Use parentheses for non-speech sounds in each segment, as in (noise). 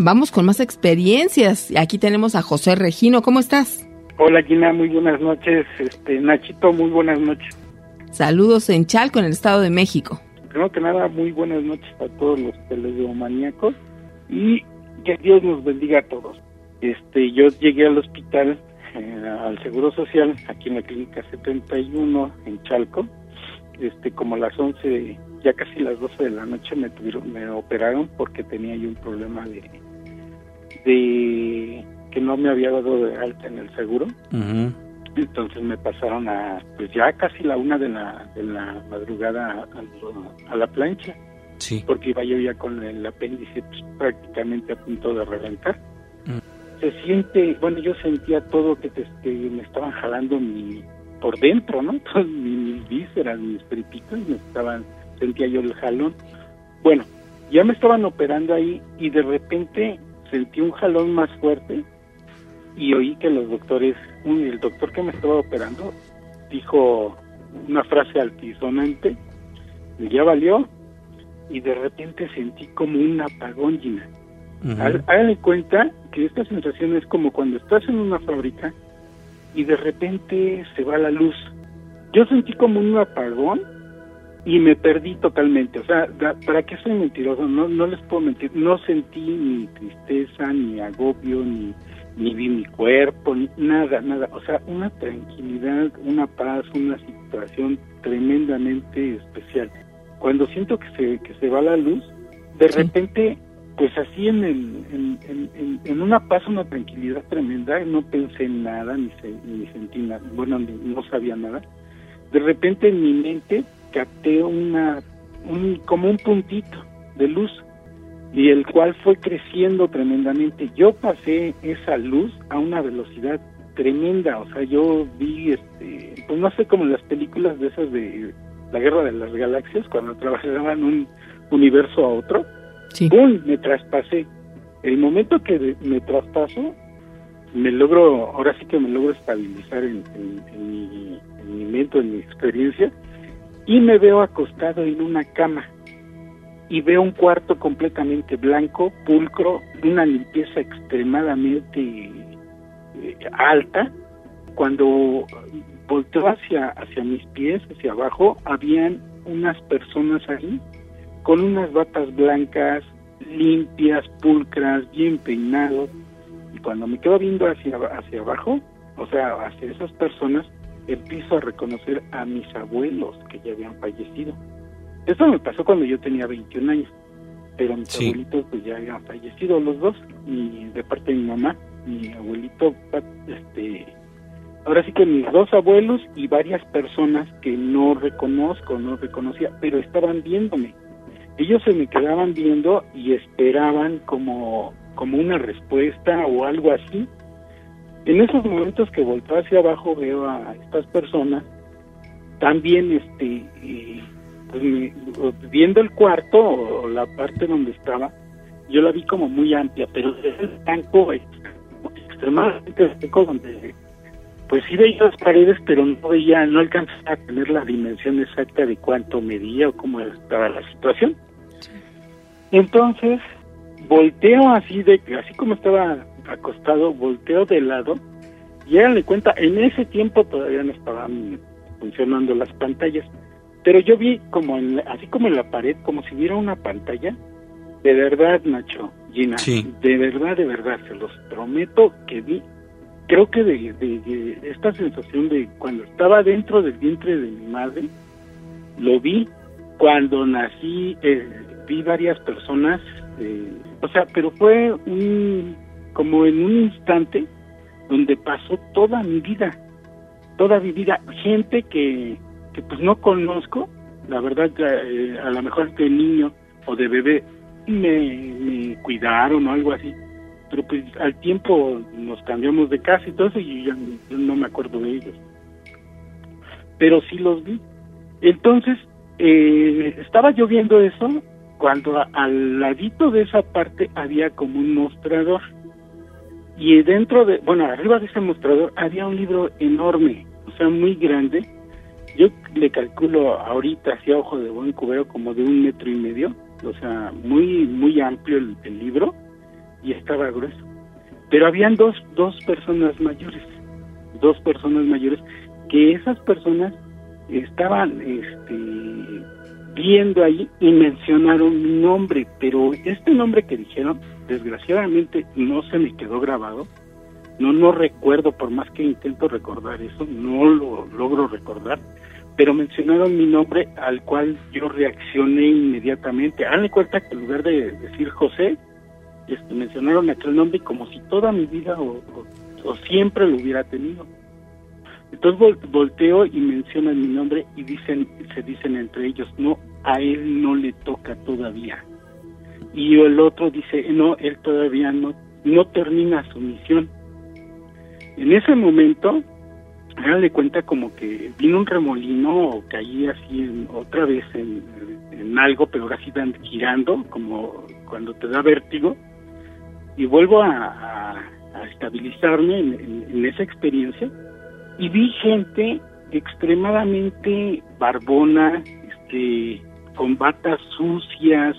Vamos con más experiencias. Aquí tenemos a José Regino. ¿Cómo estás? Hola, Gina. Muy buenas noches. Este, Nachito, muy buenas noches. Saludos en Chalco, en el Estado de México. Primero que nada, muy buenas noches a todos los televidomaníacos y que Dios nos bendiga a todos. Este, yo llegué al hospital, eh, al Seguro Social, aquí en la clínica 71 en Chalco, este, como a las 11, ya casi las 12 de la noche me tuvieron, me operaron porque tenía yo un problema de, de que no me había dado de alta en el seguro. Entonces me pasaron a, pues ya casi la una de la, de la madrugada a, a la plancha. Sí. Porque iba yo ya con el apéndice pues, prácticamente a punto de reventar. Se siente, bueno, yo sentía todo que, te- que me estaban jalando mi, por dentro, ¿no? (laughs) Mis, mis vísceras, mis peripitos, me estaban, sentía yo el jalón. Bueno, ya me estaban operando ahí y de repente sentí un jalón más fuerte y oí que los doctores, el doctor que me estaba operando dijo una frase altisonante, ya valió, y de repente sentí como un apagón, Gina. Há- Háganle cuenta que esta sensación es como cuando estás en una fábrica y de repente se va la luz. Yo sentí como un apagón y me perdí totalmente. O sea, ¿para qué soy mentiroso? No, no les puedo mentir. No sentí ni tristeza, ni agobio, ni, ni vi mi cuerpo, ni nada, nada. O sea, una tranquilidad, una paz, una situación tremendamente especial. Cuando siento que se, que se va la luz, de repente, pues así en, el, en, en- en- en una paz, una tranquilidad tremenda, no pensé en nada, ni, se- ni sentí nada, bueno, ni- no sabía nada. De repente en mi mente capté una, un, como un puntito de luz y el cual fue creciendo tremendamente. Yo pasé esa luz a una velocidad tremenda, o sea, yo vi, este, pues no sé, como en las películas de esas de la Guerra de las Galaxias, cuando trabajaban un universo a otro, ¡pum! me traspasé. El momento que me traspaso, me logro, ahora sí que me logro estabilizar en, en- en mi, en mi mente, en mi experiencia, y me veo acostado en una cama y veo un cuarto completamente blanco, pulcro, una limpieza extremadamente eh, alta. Cuando volteo hacia, hacia mis pies, hacia abajo, habían unas personas ahí con unas batas blancas, limpias, pulcras, bien peinados. Y cuando me quedo viendo hacia, hacia abajo, o sea, hacia esas personas, empiezo a reconocer a mis abuelos que ya habían fallecido. Eso me pasó cuando yo tenía 21 años, pero mis Sí. abuelitos pues ya habían fallecido los dos, y de parte de mi mamá, mi abuelito, este, ahora sí que mis dos abuelos y varias personas que no reconozco, no reconocía, pero estaban viéndome. Ellos se me quedaban viendo y esperaban como, como una respuesta o algo así. En esos momentos que volteo hacia abajo veo a estas personas, también este, eh, pues, me- viendo el cuarto o la parte donde estaba, yo la vi como muy amplia, pero es el blanco ex- extremadamente seco donde pues sí veía las paredes, pero no veía, no alcanzaba a tener la dimensión exacta de cuánto medía o cómo estaba la situación. Entonces, volteo así de así como estaba acostado, volteo de lado y háganle cuenta, en ese tiempo todavía no estaban funcionando las pantallas, pero yo vi como en la- así como en la pared, como si hubiera una pantalla, de verdad, Nacho, Gina, de verdad, de verdad, se los prometo que vi, creo que de, de- de esta sensación de cuando estaba dentro del vientre de mi madre, lo vi cuando nací, eh, vi varias personas, eh, o sea, pero fue un, como en un instante donde pasó toda mi vida, toda mi vida, gente que, que pues no conozco, la verdad, eh, a lo mejor de niño o de bebé me, cuidaron o algo así, pero pues al tiempo nos cambiamos de casa y todo eso y ya no me acuerdo de ellos. Pero sí los vi. Entonces, eh, estaba lloviendo eso cuando al ladito de esa parte había como un mostrador. Y dentro de, bueno, arriba de ese mostrador había un libro enorme, o sea, muy grande. Yo le calculo ahorita hacia ojo de buen cubero como de un metro y medio, o sea, muy, muy amplio el, el libro y estaba grueso. Pero habían dos, dos personas mayores, dos personas mayores, que esas personas estaban este, viendo ahí y mencionaron mi nombre, pero este nombre que dijeron, desgraciadamente no se me quedó grabado. No, no recuerdo, por más que intento recordar eso, no lo logro recordar, pero mencionaron mi nombre al cual yo reaccioné inmediatamente. Hazle cuenta que en lugar de decir José, este, mencionaron aquel nombre como si toda mi vida o, siempre lo hubiera tenido. Entonces vol volteo y mencionan mi nombre y dicen, se dicen entre ellos, no, a él no le toca todavía. Y el otro dice, no, él todavía no, no termina su misión. En ese momento, háganle cuenta como que vino un remolino o caí así en, otra vez en, en algo, pero ahora sí dan girando, como cuando te da vértigo, y vuelvo a, a, estabilizarme en, en, en esa experiencia y vi gente extremadamente barbona, este, con batas sucias,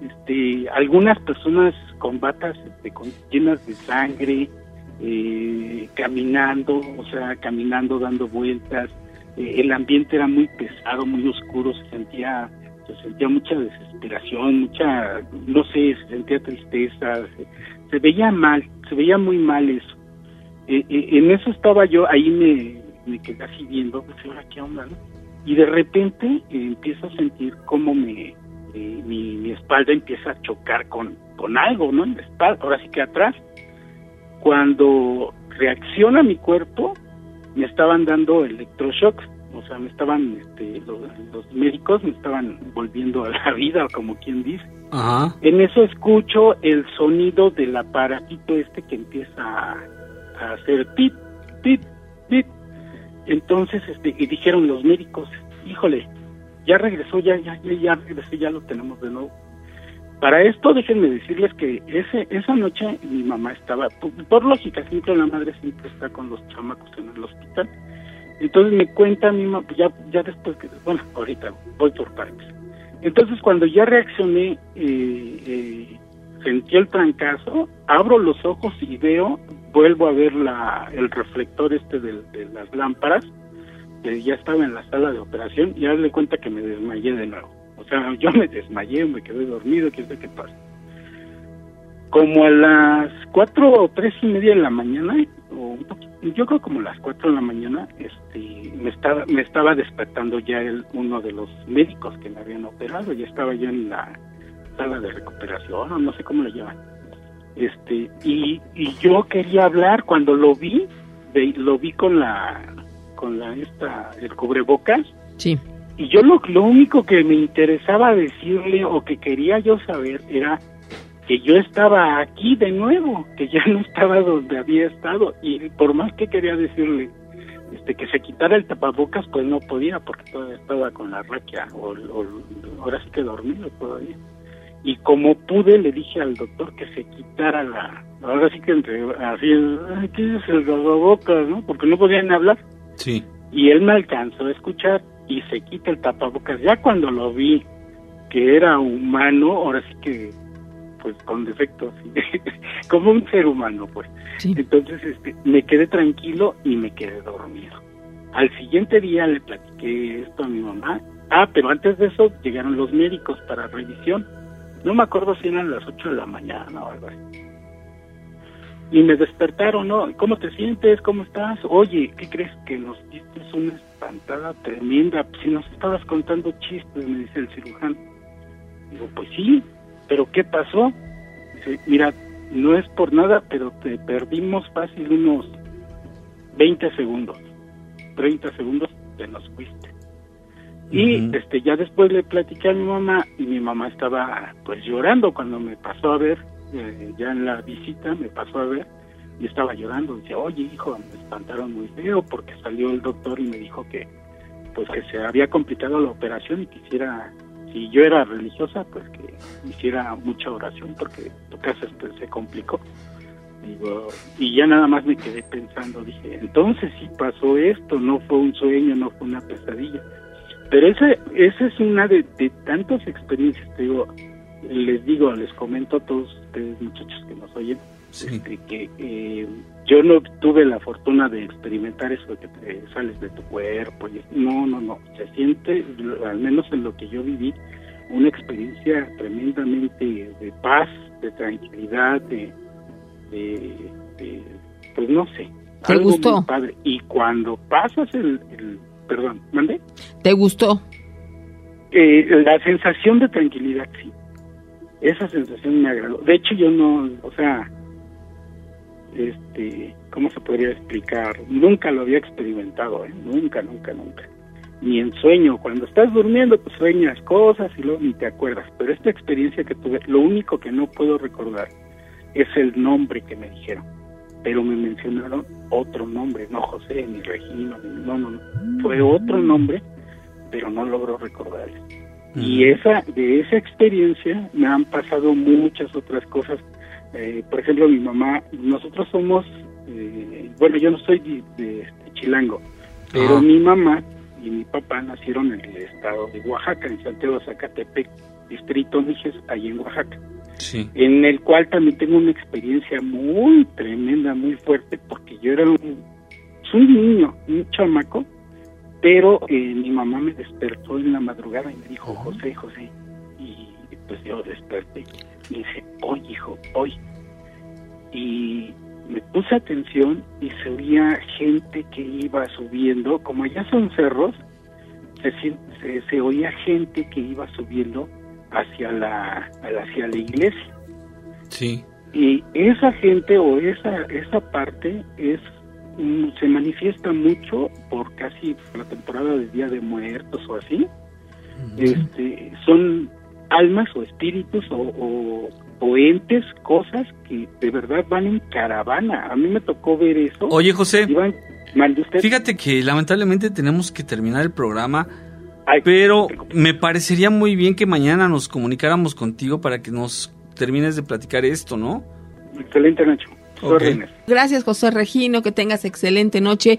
este, algunas personas con batas este, con, llenas de sangre, eh, caminando, o sea, caminando, dando vueltas. Eh, el ambiente era muy pesado, muy oscuro, se sentía, se sentía mucha desesperación, mucha, no sé, se sentía tristeza, se, veía mal, se veía muy mal eso. Eh, en eso estaba yo, ahí me, me quedé así viendo, pues ahora qué onda, ¿no? Y de repente eh, empiezo a sentir cómo me, eh, mi, mi, espalda empieza a chocar con, con algo, ¿no? En la espalda, ahora sí que atrás. Cuando reacciona mi cuerpo, me estaban dando electroshocks, o sea, me estaban, este, los, los médicos me estaban volviendo a la vida, como quien dice. Ajá. En eso escucho el sonido del aparatito este que empieza a, a hacer pip, pip. Entonces, este, y dijeron los médicos, híjole, ya regresó, ya, ya, ya, regresó, ya lo tenemos de nuevo. Para esto, déjenme decirles que ese, esa noche mi mamá estaba, por, por lógica, siempre la madre siempre está con los chamacos en el hospital. Entonces me cuenta mi mamá, ya, ya después que, bueno, ahorita voy por partes. Entonces cuando ya reaccioné, eh, eh, sentí el trancazo, abro los ojos y veo, vuelvo a ver la, el reflector este de, las lámparas, que ya estaba en la sala de operación, y hazle cuenta que me desmayé de nuevo. O sea, (laughs) yo me desmayé, me quedé dormido, qué sé qué pasa. Como a las cuatro o tres y media de la mañana, o un poquito, yo creo como a las cuatro de la mañana, este, me estaba, me estaba despertando ya el, uno de los médicos que me habían operado, ya estaba yo en la sala de recuperación, o no sé cómo le llaman. Este, y, y yo quería hablar cuando lo vi, de, lo vi con la, con la, esta, el cubrebocas. Sí. Y yo lo, lo único que me interesaba decirle o que quería yo saber era que yo estaba aquí de nuevo, que ya no estaba donde había estado y por más que quería decirle este que se quitara el tapabocas pues no podía porque todavía estaba con la raquia o, o ahora sí que dormido todavía y como pude le dije al doctor que se quitara la ahora sí que entre así ¿qué es el tapabocas no? porque no podían hablar sí y él me alcanzó a escuchar y se quita el tapabocas ya cuando lo vi que era humano ahora sí que pues con defectos, (laughs) como un ser humano, pues. Sí. Entonces, este, me quedé tranquilo y me quedé dormido. Al siguiente día le platiqué esto a mi mamá. Ah, pero antes de eso llegaron los médicos para revisión. No me acuerdo si eran las 8 de la mañana o algo así. Y me despertaron, ¿no? ¿Cómo te sientes? ¿Cómo estás? Oye, ¿qué crees que nos diste una espantada tremenda? Si nos estabas contando chistes, me dice el cirujano. Digo, pues sí, ¿pero qué pasó? dice, mira, no es por nada, pero te perdimos fácil unos 20 segundos, 30 segundos, te nos fuiste. Y este ya después le platiqué a mi mamá y mi mamá estaba pues llorando cuando me pasó a ver, eh, ya en la visita me pasó a ver y estaba llorando. Dice, oye hijo, me espantaron muy feo porque salió el doctor y me dijo que pues que se había complicado la operación y quisiera, si yo era religiosa, pues que hiciera mucha oración porque tu casa pues, se complicó. Digo, y ya nada más me quedé pensando, dije, entonces sí pasó esto, no fue un sueño, no fue una pesadilla. Pero esa, esa es una de, de tantas experiencias, te digo, les digo, les comento a todos ustedes muchachos que nos oyen, este, que eh, yo no tuve la fortuna de experimentar eso de que te sales de tu cuerpo. Y, no, no, no. Se siente, al menos en lo que yo viví, una experiencia tremendamente de paz, de tranquilidad, de, de, pues no sé. ¿Te gustó? padre. Y cuando pasas el, el perdón, ¿mande? ¿Te gustó? Eh, la sensación de tranquilidad, sí. Esa sensación me agradó. De hecho, yo no, o sea, este, ¿cómo se podría explicar? Nunca lo había experimentado, ¿eh? nunca, nunca, nunca. Ni en sueño, cuando estás durmiendo, pues sueñas cosas y luego ni te acuerdas. Pero esta experiencia que tuve, lo único que no puedo recordar es el nombre que me dijeron. Pero me mencionaron otro nombre, no José, ni Regino, no, no, no. Fue otro nombre, pero no logro recordar. Y esa, de esa experiencia me han pasado muchas otras cosas eh, por ejemplo, mi mamá, nosotros somos, eh, bueno, yo no soy de, Chilango, pero mi mamá y mi papá nacieron en el estado de Oaxaca, en Santiago de Zacatepec, distrito Mijes, ahí en Oaxaca. Sí. En el cual también tengo una experiencia muy tremenda, muy fuerte, porque yo era un, un niño, un chamaco, pero eh, mi mamá me despertó en la madrugada y me dijo, José, José, y pues yo desperté y dice, hoy hijo, hoy. Y me puse atención y se oía gente que iba subiendo, como allá son cerros, se, se, oía gente que iba subiendo hacia la, hacia la iglesia. Sí. Y esa gente o esa, esa parte es mm, se manifiesta mucho por casi la temporada del Día de Muertos o así. Este, son almas o espíritus o, o, entes, cosas que de verdad van en caravana. A mí me tocó ver eso. Oye, José, fíjate que lamentablemente tenemos que terminar el programa, pero me parecería muy bien que mañana nos comunicáramos contigo para que nos termines de platicar esto, ¿no? Excelente, Nacho. Gracias, José Regino. Que tengas excelente noche.